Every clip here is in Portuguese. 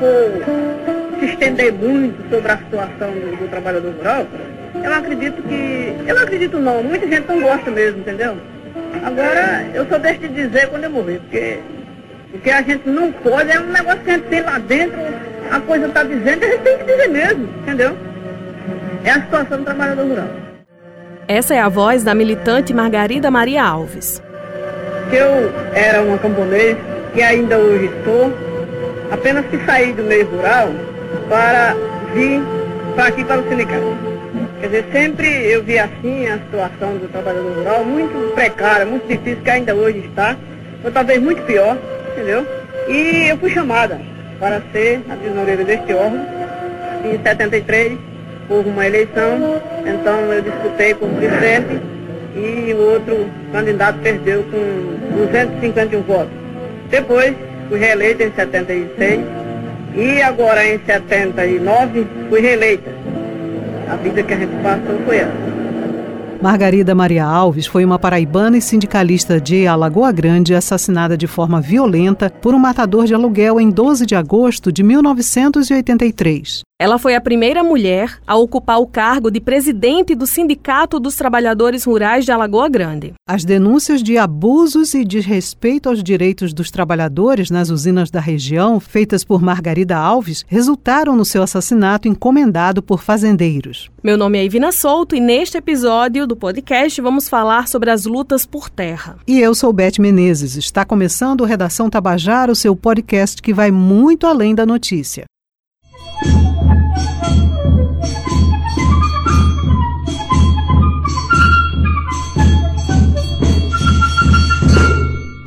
for se estender muito sobre a situação do, do trabalhador rural, eu acredito que. Eu não acredito não, muita gente não gosta mesmo, entendeu? Agora, eu só deixo de dizer quando eu morrer, porque o que a gente não pode é um negócio que a gente tem lá dentro, a coisa está dizendo, a gente tem que dizer mesmo, entendeu? É a situação do trabalhador rural. Essa é a voz da militante Margarida Maria Alves. Eu era uma camponês, que ainda hoje estou, apenas que saí do meio rural para vir para aqui para o sindicato. Quer dizer, sempre eu vi assim a situação do trabalhador rural, muito precária, muito difícil, que ainda hoje está, ou talvez muito pior, entendeu? E eu fui chamada para ser a tesoureira deste órgão em 73, houve uma eleição, então eu disputei como presidente e o outro candidato perdeu com 251 votos. Depois fui reeleita em 76 e agora em 79 fui reeleita. A vida que a gente passou foi essa. Margarida Maria Alves foi uma paraibana e sindicalista de Alagoa Grande assassinada de forma violenta por um matador de aluguel em 12 de agosto de 1983. Ela foi a primeira mulher a ocupar o cargo de presidente do Sindicato dos Trabalhadores Rurais de Alagoa Grande. As denúncias de abusos e desrespeito aos direitos dos trabalhadores nas usinas da região, feitas por Margarida Alves, resultaram no seu assassinato encomendado por fazendeiros. Meu nome é Ivina Souto e neste episódio do podcast vamos falar sobre as lutas por terra. E eu sou Beth Menezes. Está começando o Redação Tabajara, o seu podcast que vai muito além da notícia.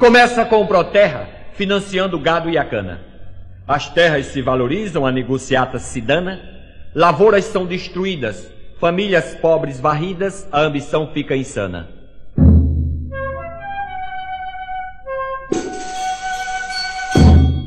Começa com o Proterra, financiando o gado e a cana. As terras se valorizam, a negociata se dana, lavouras são destruídas, famílias pobres varridas, a ambição fica insana.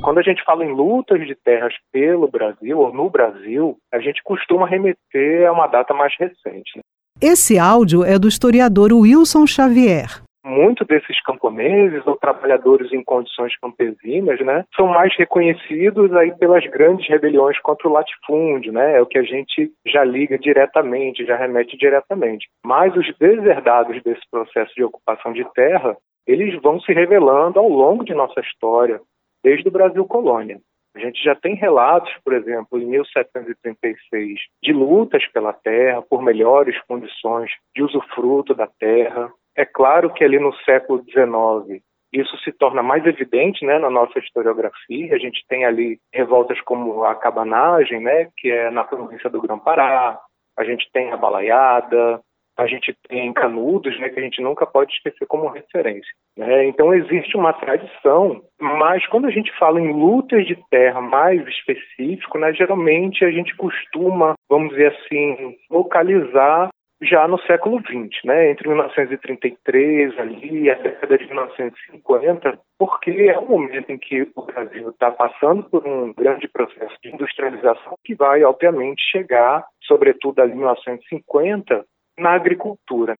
Quando a gente fala em lutas de terras pelo Brasil ou no Brasil, a gente costuma remeter a uma data mais recente. Esse áudio é do historiador Wilson Xavier muito desses camponeses ou trabalhadores em condições campesinas, né, são mais reconhecidos aí pelas grandes rebeliões contra o latifúndio, né, é o que a gente já liga diretamente, já remete diretamente. Mas os deserdados desse processo de ocupação de terra, eles vão se revelando ao longo de nossa história, desde o Brasil colônia. A gente já tem relatos, por exemplo, em 1736, de lutas pela terra, por melhores condições de usufruto da terra. É claro que ali no século XIX isso se torna mais evidente né, na nossa historiografia. A gente tem ali revoltas como a cabanagem, né, que é na província do Grão-Pará, a gente tem a balaiada, a gente tem Canudos, né, que a gente nunca pode esquecer como referência. Né? Então existe uma tradição, mas quando a gente fala em lutas de terra mais específico, né, geralmente a gente costuma, vamos dizer assim, localizar já no século XX, né, entre 1933 ali e a década de 1950, porque é um momento em que o Brasil está passando por um grande processo de industrialização que vai, obviamente, chegar, sobretudo ali em 1950, na agricultura.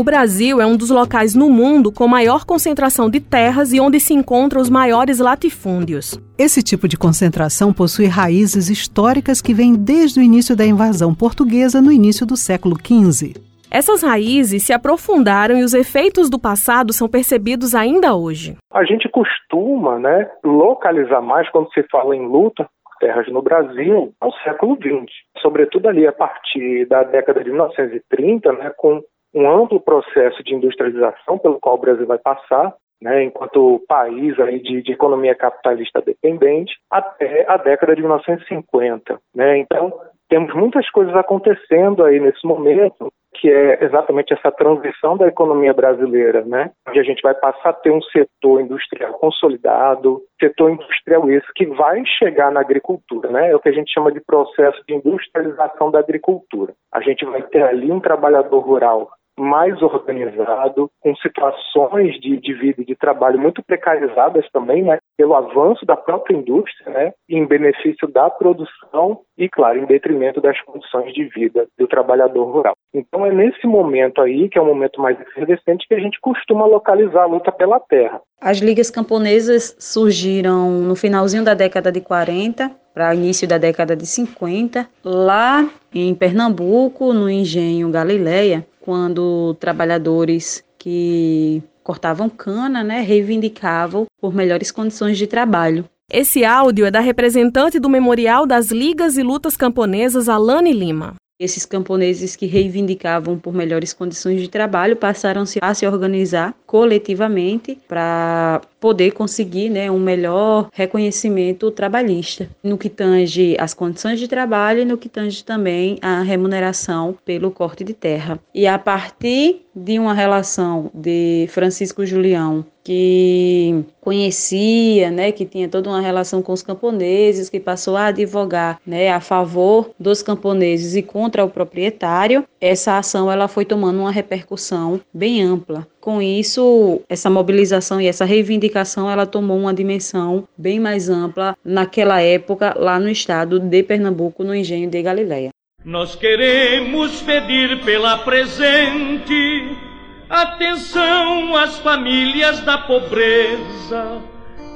O Brasil é um dos locais no mundo com maior concentração de terras e onde se encontram os maiores latifúndios. Esse tipo de concentração possui raízes históricas que vêm desde o início da invasão portuguesa no início do século XV. Essas raízes se aprofundaram e os efeitos do passado são percebidos ainda hoje. A gente costuma né, localizar mais quando se fala em luta terras no Brasil ao século XX, sobretudo ali a partir da década de 1930, né, com um amplo processo de industrialização pelo qual o Brasil vai passar, né, enquanto país aí de, de, economia capitalista dependente, até a década de 1950. Né? Então, temos muitas coisas acontecendo aí nesse momento que é exatamente essa transição da economia brasileira, né? Onde a gente vai passar a ter um setor industrial consolidado, setor industrial esse que vai chegar na agricultura, né? É o que a gente chama de processo de industrialização da agricultura. A gente vai ter ali um trabalhador rural mais organizado, com situações de, de vida e de trabalho muito precarizadas também, né, pelo avanço da própria indústria, né, em benefício da produção e, claro, em detrimento das condições de vida do trabalhador rural. Então é nesse momento aí, que é o momento mais efervescente, que a gente costuma localizar a luta pela terra. As ligas camponesas surgiram no finalzinho da década de 40 para início da década de 50, lá em Pernambuco, no engenho Galileia, quando trabalhadores que cortavam cana, né, reivindicavam por melhores condições de trabalho. Esse áudio é da representante do Memorial das Ligas e Lutas Camponesas, Alane Lima. Esses camponeses que reivindicavam por melhores condições de trabalho passaram a se organizar coletivamente para poder conseguir né, um melhor reconhecimento trabalhista no que tange as condições de trabalho e no que tange também a remuneração pelo corte de terra. E a partir de uma relação de Francisco Julião que conhecia, né, que tinha toda uma relação com os camponeses, que passou a advogar, né, a favor dos camponeses e contra o proprietário. Essa ação ela foi tomando uma repercussão bem ampla. Com isso, essa mobilização e essa reivindicação ela tomou uma dimensão bem mais ampla naquela época lá no estado de Pernambuco, no engenho de Galileia. Nós queremos pedir pela presente atenção às famílias da pobreza,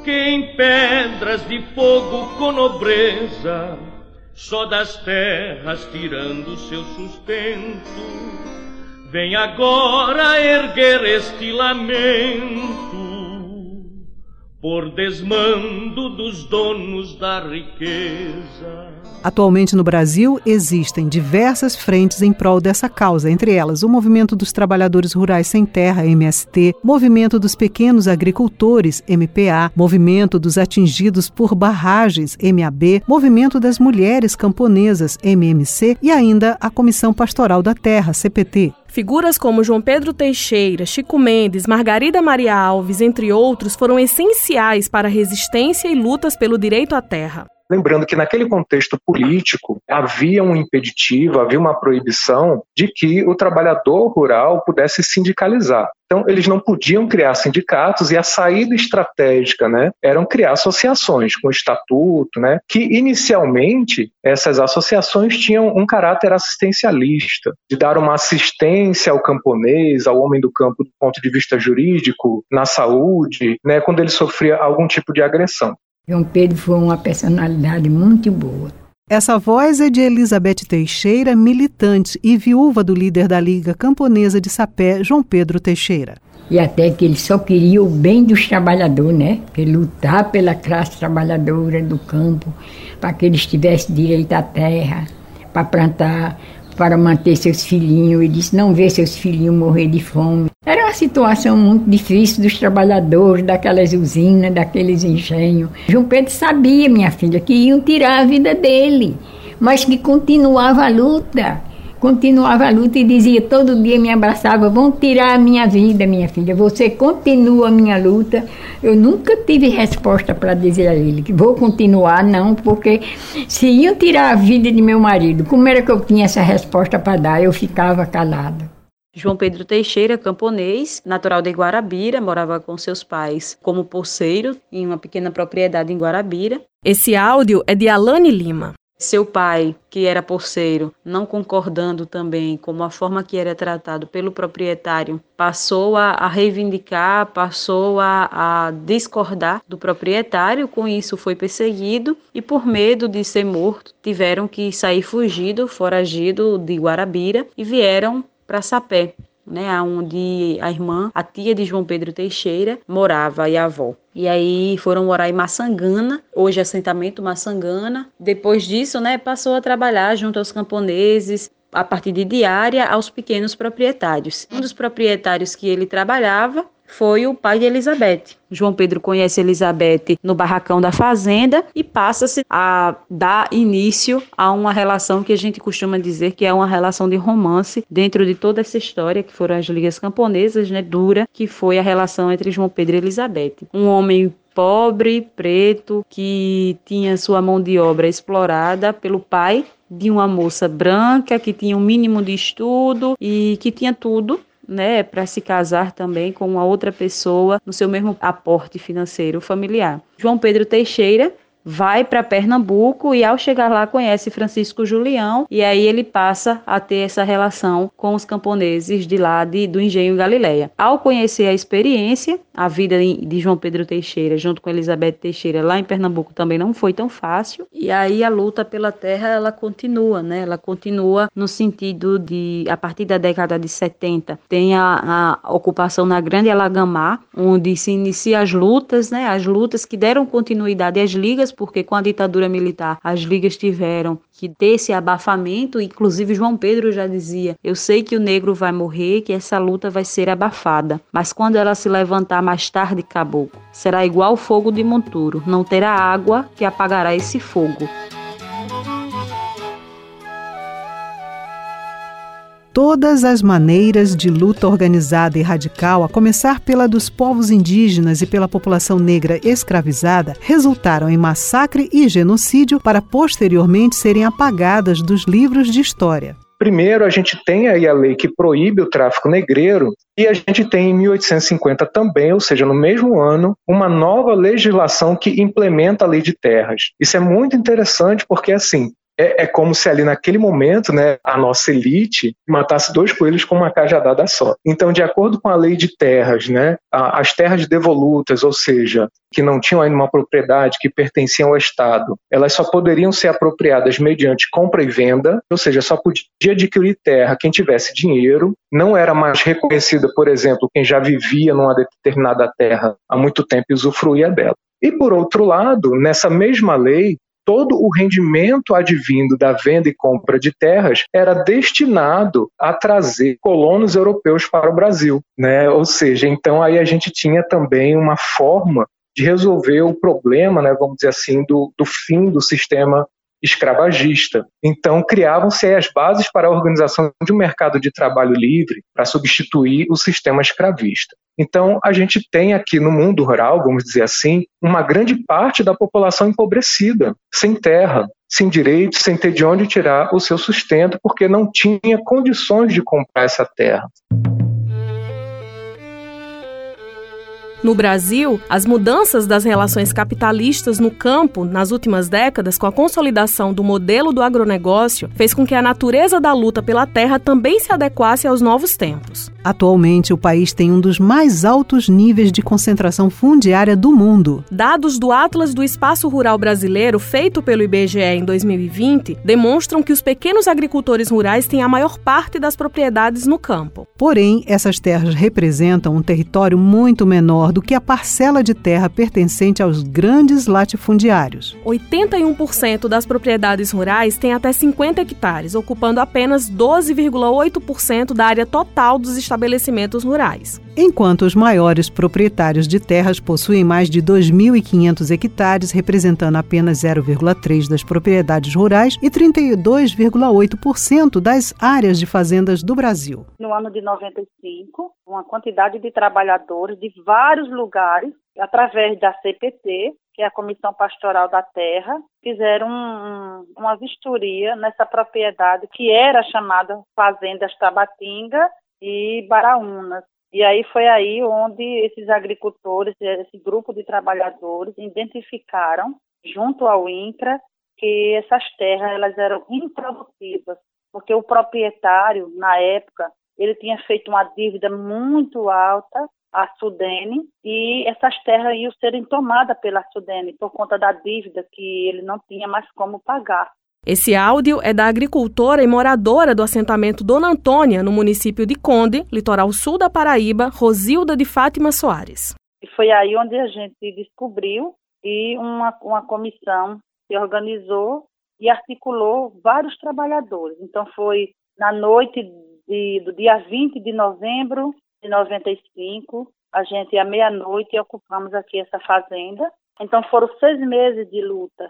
que em pedras de fogo com nobreza, só das terras tirando seu sustento Vem agora erguer este lamento por desmando dos donos da riqueza. Atualmente no Brasil existem diversas frentes em prol dessa causa, entre elas o Movimento dos Trabalhadores Rurais Sem Terra, MST, Movimento dos Pequenos Agricultores, MPA, Movimento dos Atingidos por Barragens, MAB, Movimento das Mulheres Camponesas, MMC e ainda a Comissão Pastoral da Terra, CPT. Figuras como João Pedro Teixeira, Chico Mendes, Margarida Maria Alves, entre outros, foram essenciais para a resistência e lutas pelo direito à terra. Lembrando que naquele contexto político havia um impeditivo, havia uma proibição de que o trabalhador rural pudesse sindicalizar. Então, eles não podiam criar sindicatos e a saída estratégica né, eram criar associações com estatuto, né, que inicialmente essas associações tinham um caráter assistencialista, de dar uma assistência ao camponês, ao homem do campo do ponto de vista jurídico, na saúde, né, quando ele sofria algum tipo de agressão. João Pedro foi uma personalidade muito boa. Essa voz é de Elizabeth Teixeira, militante e viúva do líder da Liga Camponesa de Sapé, João Pedro Teixeira. E até que ele só queria o bem dos trabalhadores, né? Que lutar pela classe trabalhadora do campo, para que eles tivessem direito à terra, para plantar, para manter seus filhinhos. Ele disse não ver seus filhinhos morrer de fome. Era uma situação muito difícil dos trabalhadores daquelas usinas, daqueles engenhos. João Pedro sabia, minha filha, que iam tirar a vida dele, mas que continuava a luta continuava a luta e dizia, todo dia me abraçava, vão tirar a minha vida, minha filha, você continua a minha luta. Eu nunca tive resposta para dizer a ele que vou continuar, não, porque se iam tirar a vida de meu marido, como era que eu tinha essa resposta para dar? Eu ficava calada. João Pedro Teixeira, camponês, natural de Guarabira, morava com seus pais como poceiro em uma pequena propriedade em Guarabira. Esse áudio é de Alane Lima. Seu pai, que era porceiro, não concordando também com a forma que era tratado pelo proprietário, passou a, a reivindicar, passou a, a discordar do proprietário, com isso foi perseguido e, por medo de ser morto, tiveram que sair fugido, foragido de Guarabira e vieram para Sapé, né, onde a irmã, a tia de João Pedro Teixeira, morava e a avó. E aí foram morar em Massangana, hoje assentamento Massangana. Depois disso, né, passou a trabalhar junto aos camponeses, a partir de diária aos pequenos proprietários. Um dos proprietários que ele trabalhava foi o pai de Elizabeth. João Pedro conhece Elizabeth no barracão da fazenda e passa-se a dar início a uma relação que a gente costuma dizer que é uma relação de romance dentro de toda essa história que foram as ligas camponesas, né, dura, que foi a relação entre João Pedro e Elizabeth. Um homem pobre, preto, que tinha sua mão de obra explorada pelo pai de uma moça branca que tinha um mínimo de estudo e que tinha tudo né, para se casar também com uma outra pessoa no seu mesmo aporte financeiro familiar. João Pedro Teixeira vai para Pernambuco e ao chegar lá conhece Francisco Julião e aí ele passa a ter essa relação com os camponeses de lá de, do Engenho Galileia. Ao conhecer a experiência, a vida de João Pedro Teixeira junto com Elizabeth Teixeira lá em Pernambuco também não foi tão fácil e aí a luta pela terra ela continua, né? Ela continua no sentido de a partir da década de 70 tem a, a ocupação na Grande Alagamar, onde se inicia as lutas, né? As lutas que deram continuidade às ligas porque com a ditadura militar as ligas tiveram que ter esse abafamento, inclusive João Pedro já dizia: "Eu sei que o negro vai morrer, que essa luta vai ser abafada, mas quando ela se levantar mais tarde, caboclo, será igual fogo de monturo, não terá água que apagará esse fogo." Todas as maneiras de luta organizada e radical, a começar pela dos povos indígenas e pela população negra escravizada, resultaram em massacre e genocídio para posteriormente serem apagadas dos livros de história. Primeiro, a gente tem aí a lei que proíbe o tráfico negreiro, e a gente tem em 1850 também, ou seja, no mesmo ano, uma nova legislação que implementa a lei de terras. Isso é muito interessante porque, assim, é, é, como se ali naquele momento, né, a nossa elite matasse dois coelhos com uma cajadada só. Então, de acordo com a lei de terras, né, as terras devolutas, ou seja, que não tinham ainda uma propriedade que pertenciam ao Estado, elas só poderiam ser apropriadas mediante compra e venda, ou seja, só podia adquirir terra quem tivesse dinheiro, não era mais reconhecida, por exemplo, quem já vivia numa determinada terra há muito tempo e usufruía dela. E por outro lado, nessa mesma lei, todo o rendimento advindo da venda e compra de terras era destinado a trazer colonos europeus para o Brasil, né? Ou seja, então aí a gente tinha também uma forma de resolver o problema, né, vamos dizer assim, do, do fim do sistema escravagista. Então, criavam-se as bases para a organização de um mercado de trabalho livre para substituir o sistema escravista. Então, a gente tem aqui no mundo rural, vamos dizer assim, uma grande parte da população empobrecida, sem terra, sem direitos, sem ter de onde tirar o seu sustento, porque não tinha condições de comprar essa terra. No Brasil, as mudanças das relações capitalistas no campo nas últimas décadas, com a consolidação do modelo do agronegócio, fez com que a natureza da luta pela terra também se adequasse aos novos tempos. Atualmente, o país tem um dos mais altos níveis de concentração fundiária do mundo. Dados do Atlas do Espaço Rural Brasileiro, feito pelo IBGE em 2020, demonstram que os pequenos agricultores rurais têm a maior parte das propriedades no campo. Porém, essas terras representam um território muito menor do que a parcela de terra pertencente aos grandes latifundiários. 81% das propriedades rurais têm até 50 hectares, ocupando apenas 12,8% da área total dos estabelecimentos rurais. Enquanto os maiores proprietários de terras possuem mais de 2.500 hectares, representando apenas 0,3% das propriedades rurais e 32,8% das áreas de fazendas do Brasil. No ano de 95, uma quantidade de trabalhadores de vários lugares, através da CPT, que é a Comissão Pastoral da Terra, fizeram um, uma vistoria nessa propriedade que era chamada Fazendas Tabatinga e Baraúnas. E aí foi aí onde esses agricultores, esse grupo de trabalhadores identificaram, junto ao INCRA, que essas terras elas eram improdutivas, porque o proprietário, na época, ele tinha feito uma dívida muito alta à Sudene e essas terras iam serem tomadas pela Sudene por conta da dívida que ele não tinha mais como pagar. Esse áudio é da agricultora e moradora do assentamento Dona Antônia, no município de Conde, litoral sul da Paraíba, Rosilda de Fátima Soares. Foi aí onde a gente descobriu e uma, uma comissão se organizou e articulou vários trabalhadores. Então foi na noite de, do dia 20 de novembro de 95, a gente, à meia-noite, ocupamos aqui essa fazenda. Então, foram seis meses de luta.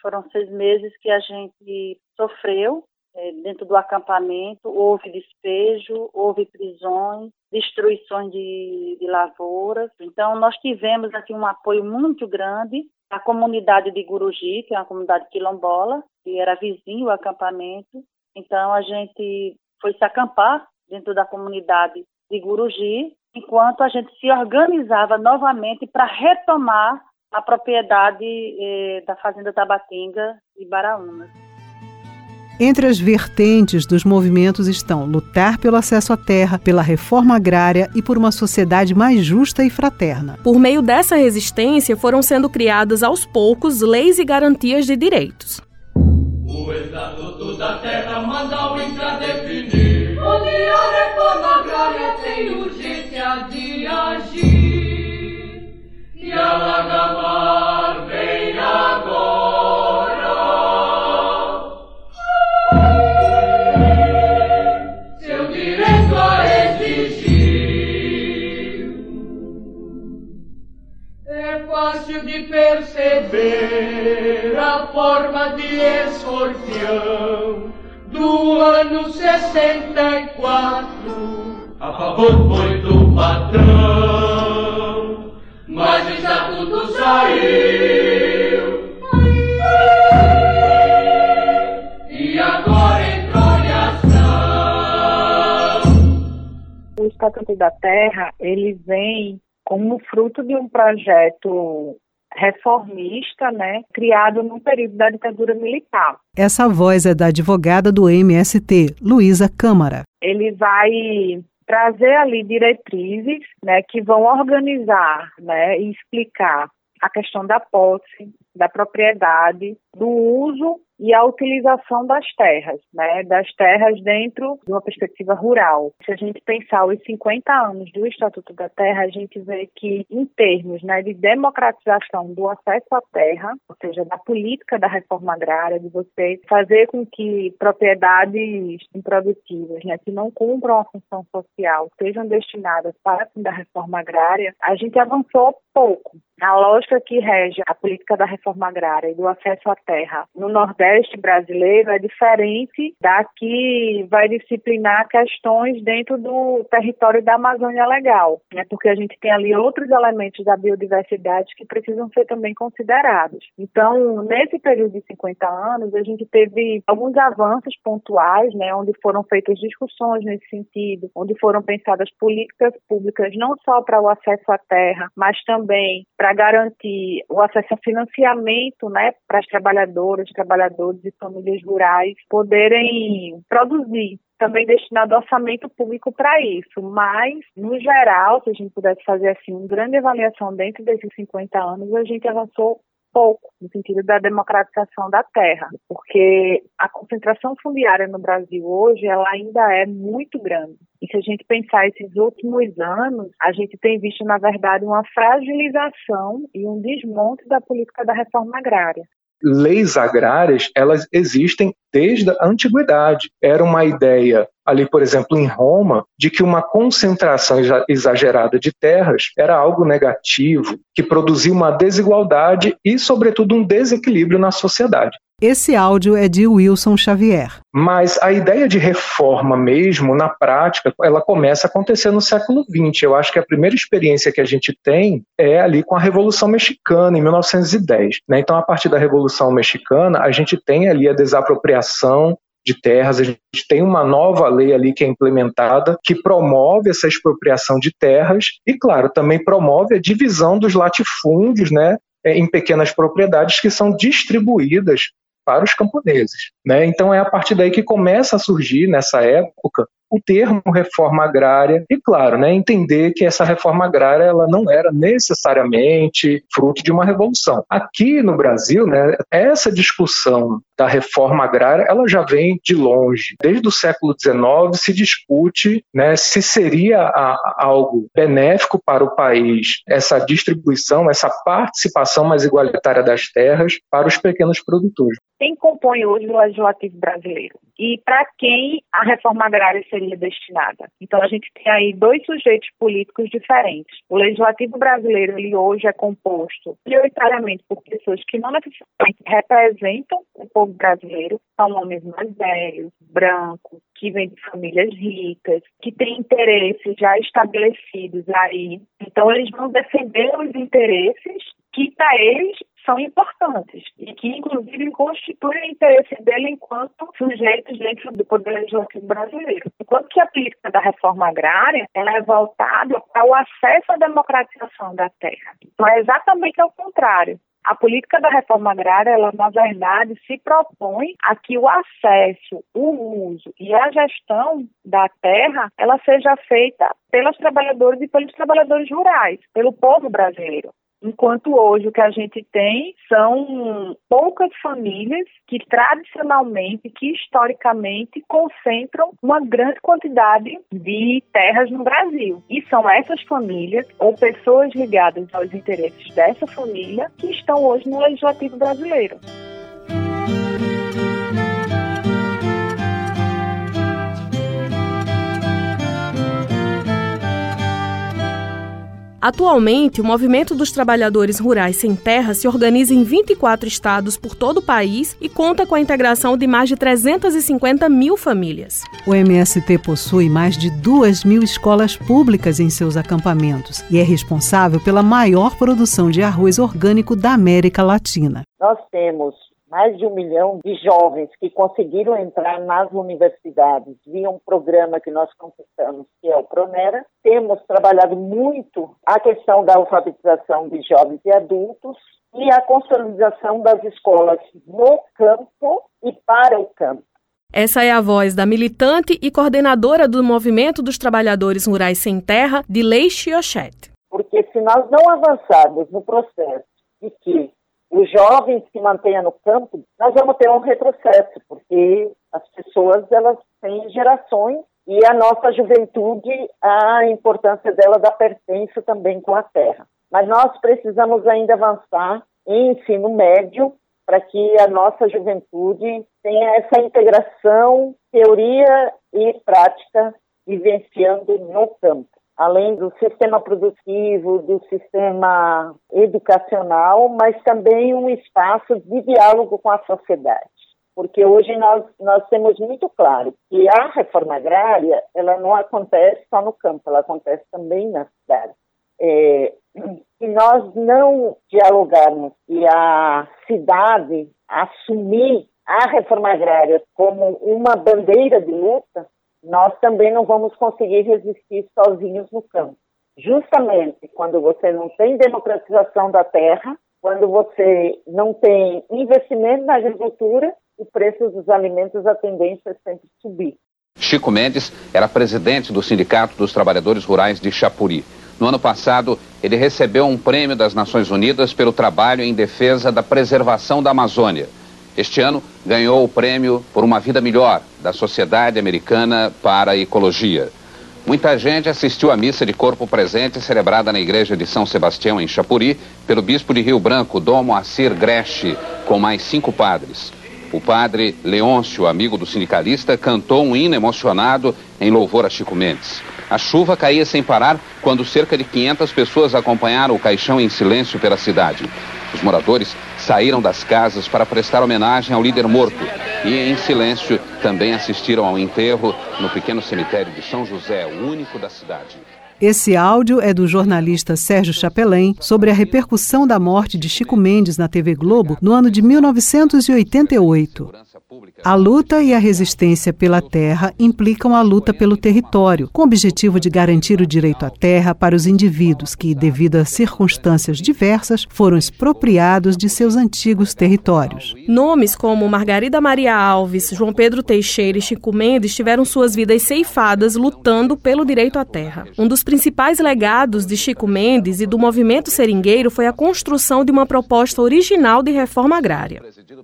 Foram seis meses que a gente sofreu é, dentro do acampamento. Houve despejo, houve prisões, destruições de, de lavouras. Então, nós tivemos aqui um apoio muito grande a comunidade de Guruji, que é uma comunidade quilombola, que era vizinho ao acampamento. Então, a gente foi se acampar dentro da comunidade de Guruji, enquanto a gente se organizava novamente para retomar a propriedade eh, da Fazenda Tabatinga e Baraúnas. Entre as vertentes dos movimentos estão lutar pelo acesso à terra, pela reforma agrária e por uma sociedade mais justa e fraterna. Por meio dessa resistência, foram sendo criadas aos poucos leis e garantias de direitos. O Estatuto da Terra manda o INCRA definir onde a reforma agrária tem urgência de agir. Um projeto reformista, né, criado no período da ditadura militar. Essa voz é da advogada do MST, Luísa Câmara. Ele vai trazer ali diretrizes, né, que vão organizar, né, e explicar a questão da posse, da propriedade, do uso e a utilização das terras, né, das terras dentro de uma perspectiva rural. Se a gente pensar os 50 anos do Estatuto da Terra, a gente vê que, em termos né, de democratização do acesso à terra, ou seja, da política da reforma agrária, de você fazer com que propriedades improdutivas, né, que não cumpram a função social, sejam destinadas para a reforma agrária, a gente avançou pouco. A lógica que rege a política da reforma agrária e do acesso à terra no Nordeste brasileiro é diferente da que vai disciplinar questões dentro do território da Amazônia Legal, né? porque a gente tem ali outros elementos da biodiversidade que precisam ser também considerados. Então, nesse período de 50 anos, a gente teve alguns avanços pontuais, né, onde foram feitas discussões nesse sentido, onde foram pensadas políticas públicas não só para o acesso à terra, mas também para garantir o acesso a financiamento né, para as trabalhadoras, trabalhadores e famílias rurais poderem produzir também destinado orçamento público para isso, mas, no geral, se a gente pudesse fazer assim uma grande avaliação dentro desses 50 anos, a gente avançou pouco no sentido da democratização da terra, porque a concentração fundiária no Brasil hoje ela ainda é muito grande. E se a gente pensar esses últimos anos, a gente tem visto, na verdade, uma fragilização e um desmonte da política da reforma agrária leis agrárias, elas existem desde a antiguidade. Era uma ideia ali, por exemplo, em Roma, de que uma concentração exagerada de terras era algo negativo, que produzia uma desigualdade e, sobretudo, um desequilíbrio na sociedade. Esse áudio é de Wilson Xavier. Mas a ideia de reforma mesmo, na prática, ela começa a acontecer no século XX. Eu acho que a primeira experiência que a gente tem é ali com a Revolução Mexicana, em 1910. Né? Então, a partir da Revolução Mexicana, a gente tem ali a desapropriação de terras, a gente tem uma nova lei ali que é implementada que promove essa expropriação de terras e, claro, também promove a divisão dos latifúndios, né, em pequenas propriedades que são distribuídas para os camponeses. Né? Então é a partir daí que começa a surgir, nessa época, o termo reforma agrária e, claro, né, entender que essa reforma agrária ela não era necessariamente fruto de uma revolução. Aqui no Brasil, né, essa discussão da reforma agrária ela já vem de longe. Desde o século XIX se discute né, se seria a, algo benéfico para o país essa distribuição, essa participação mais igualitária das terras para os pequenos produtores. Quem compõe hoje o legislativo brasileiro? E para quem a reforma agrária seria destinada. Então a gente tem aí dois sujeitos políticos diferentes. O legislativo brasileiro ele hoje é composto prioritariamente por pessoas que não necessariamente representam o povo brasileiro, são homens mais velhos, brancos, que vêm de famílias ricas, que têm interesses já estabelecidos aí. Então eles vão defender os interesses que para eles são importantes e que, inclusive, constituem interesse dele enquanto sujeitos dentro do Poder Legislativo brasileiro. Enquanto que a política da reforma agrária ela é voltada ao acesso à democratização da terra. Então, é exatamente ao contrário. A política da reforma agrária, ela na verdade se propõe a que o acesso, o uso e a gestão da terra, ela seja feita pelos trabalhadores e pelos trabalhadores rurais, pelo povo brasileiro. Enquanto hoje o que a gente tem são poucas famílias que tradicionalmente, que historicamente concentram uma grande quantidade de terras no Brasil. E são essas famílias ou pessoas ligadas aos interesses dessa família que estão hoje no legislativo brasileiro. Atualmente, o Movimento dos Trabalhadores Rurais Sem Terra se organiza em 24 estados por todo o país e conta com a integração de mais de 350 mil famílias. O MST possui mais de 2 mil escolas públicas em seus acampamentos e é responsável pela maior produção de arroz orgânico da América Latina. Nós temos mais de um milhão de jovens que conseguiram entrar nas universidades via um programa que nós conquistamos, que é o Pronera. Temos trabalhado muito a questão da alfabetização de jovens e adultos e a consolidação das escolas no campo e para o campo. Essa é a voz da militante e coordenadora do Movimento dos Trabalhadores Rurais Sem Terra, de Lei Chiochet. Porque se nós não avançarmos no processo de que os jovens que mantenham no campo, nós vamos ter um retrocesso, porque as pessoas elas têm gerações e a nossa juventude, a importância dela da pertença também com a terra. Mas nós precisamos ainda avançar em ensino médio para que a nossa juventude tenha essa integração teoria e prática vivenciando no campo além do sistema produtivo, do sistema educacional, mas também um espaço de diálogo com a sociedade. Porque hoje nós, nós temos muito claro que a reforma agrária ela não acontece só no campo, ela acontece também na cidade. É, se nós não dialogarmos e a cidade assumir a reforma agrária como uma bandeira de luta, nós também não vamos conseguir resistir sozinhos no campo. Justamente quando você não tem democratização da terra, quando você não tem investimento na agricultura, o preço dos alimentos, a tendência é sempre subir. Chico Mendes era presidente do Sindicato dos Trabalhadores Rurais de Chapuri. No ano passado, ele recebeu um prêmio das Nações Unidas pelo trabalho em defesa da preservação da Amazônia. Este ano ganhou o prêmio por uma vida melhor da Sociedade Americana para a Ecologia. Muita gente assistiu à missa de corpo presente celebrada na igreja de São Sebastião, em Chapuri, pelo bispo de Rio Branco, Dom Moacir Greche, com mais cinco padres. O padre Leôncio, amigo do sindicalista, cantou um hino emocionado em louvor a Chico Mendes. A chuva caía sem parar quando cerca de 500 pessoas acompanharam o caixão em silêncio pela cidade. Os moradores saíram das casas para prestar homenagem ao líder morto e, em silêncio, também assistiram ao enterro no pequeno cemitério de São José, o único da cidade. Esse áudio é do jornalista Sérgio Chapelin sobre a repercussão da morte de Chico Mendes na TV Globo no ano de 1988. A luta e a resistência pela terra implicam a luta pelo território, com o objetivo de garantir o direito à terra para os indivíduos que, devido a circunstâncias diversas, foram expropriados de seus antigos territórios. Nomes como Margarida Maria Alves, João Pedro Teixeira e Chico Mendes tiveram suas vidas ceifadas lutando pelo direito à terra. Um dos principais legados de Chico Mendes e do movimento seringueiro foi a construção de uma proposta original de reforma agrária.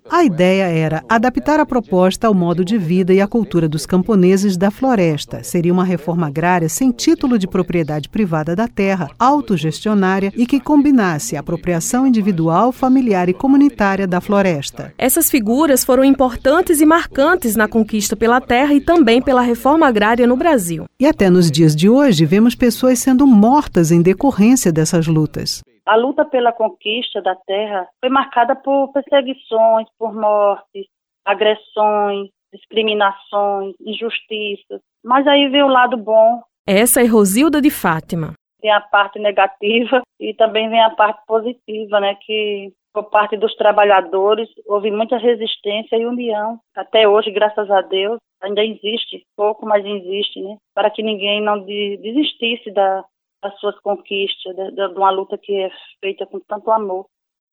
A ideia era adaptar a proposta ao modo de vida e à cultura dos camponeses da floresta. Seria uma reforma agrária sem título de propriedade privada da terra, autogestionária e que combinasse a apropriação individual, familiar e comunitária da floresta. Essas figuras foram importantes e marcantes na conquista pela terra e também pela reforma agrária no Brasil. E até nos dias de hoje, vemos pessoas sendo mortas em decorrência dessas lutas. A luta pela conquista da terra foi marcada por perseguições, por mortes, agressões, discriminações, injustiças. Mas aí veio o lado bom. Essa é Rosilda de Fátima. Tem a parte negativa e também vem a parte positiva, né? Que por parte dos trabalhadores, houve muita resistência e união. Até hoje, graças a Deus, ainda existe, pouco, mas existe, né? Para que ninguém não desistisse da, das suas conquistas, de, de uma luta que é feita com tanto amor.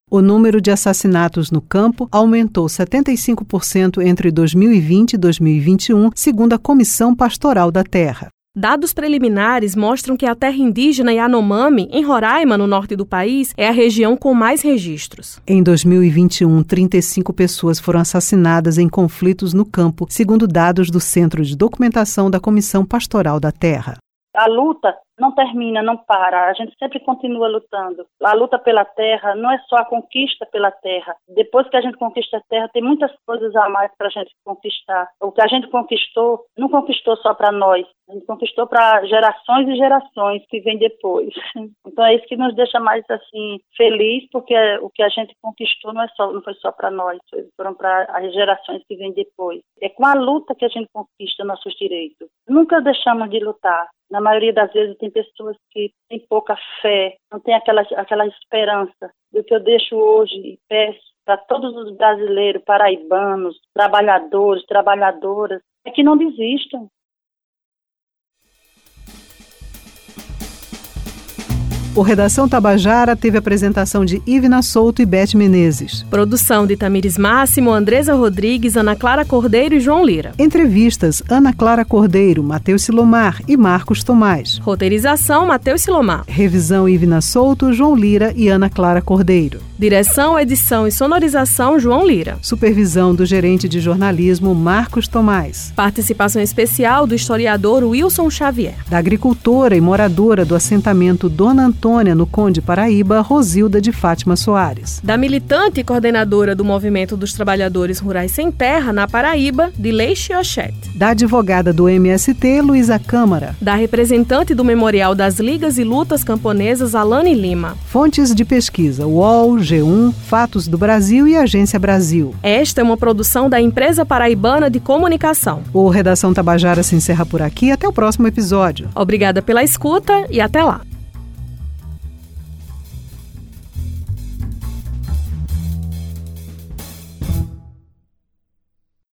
O número de assassinatos no campo aumentou 75% entre 2020 e 2021, segundo a Comissão Pastoral da Terra. Dados preliminares mostram que a terra indígena Yanomami, em Roraima, no norte do país, é a região com mais registros. Em 2021, 35 pessoas foram assassinadas em conflitos no campo, segundo dados do Centro de Documentação da Comissão Pastoral da Terra. A luta não termina, não para. A gente sempre continua lutando. A luta pela terra não é só a conquista pela terra. Depois que a gente conquista a terra, tem muitas coisas a mais para a gente conquistar. O que a gente conquistou, não conquistou só para nós. A gente conquistou para gerações e gerações que vêm depois. Então é isso que nos deixa mais assim feliz, porque o que a gente conquistou não é só, não foi só para nós, foram para as gerações que vêm depois. É com a luta que a gente conquista nossos direitos. Nunca deixamos de lutar. Na maioria das vezes tem pessoas que têm pouca fé, não tem aquela, aquela esperança. Do que eu deixo hoje e peço para todos os brasileiros, paraibanos, trabalhadores, trabalhadoras, é que não desistam. O Redação Tabajara teve apresentação de Ivna Souto e Beth Menezes. Produção de Tamires Máximo, Andresa Rodrigues, Ana Clara Cordeiro e João Lira. Entrevistas: Ana Clara Cordeiro, Matheus Silomar e Marcos Tomás. Roteirização: Matheus Silomar. Revisão: Ivna Souto, João Lira e Ana Clara Cordeiro. Direção, edição e sonorização: João Lira. Supervisão do gerente de jornalismo Marcos Tomás. Participação especial do historiador Wilson Xavier. Da agricultora e moradora do assentamento Dona Antônia Antônia, no Conde Paraíba, Rosilda de Fátima Soares. Da militante e coordenadora do Movimento dos Trabalhadores Rurais Sem Terra, na Paraíba, de Leixe Ochete. Da advogada do MST, Luísa Câmara. Da representante do Memorial das Ligas e Lutas Camponesas, Alane Lima. Fontes de pesquisa: UOL, G1, Fatos do Brasil e Agência Brasil. Esta é uma produção da Empresa Paraibana de Comunicação. O Redação Tabajara se encerra por aqui. Até o próximo episódio. Obrigada pela escuta e até lá.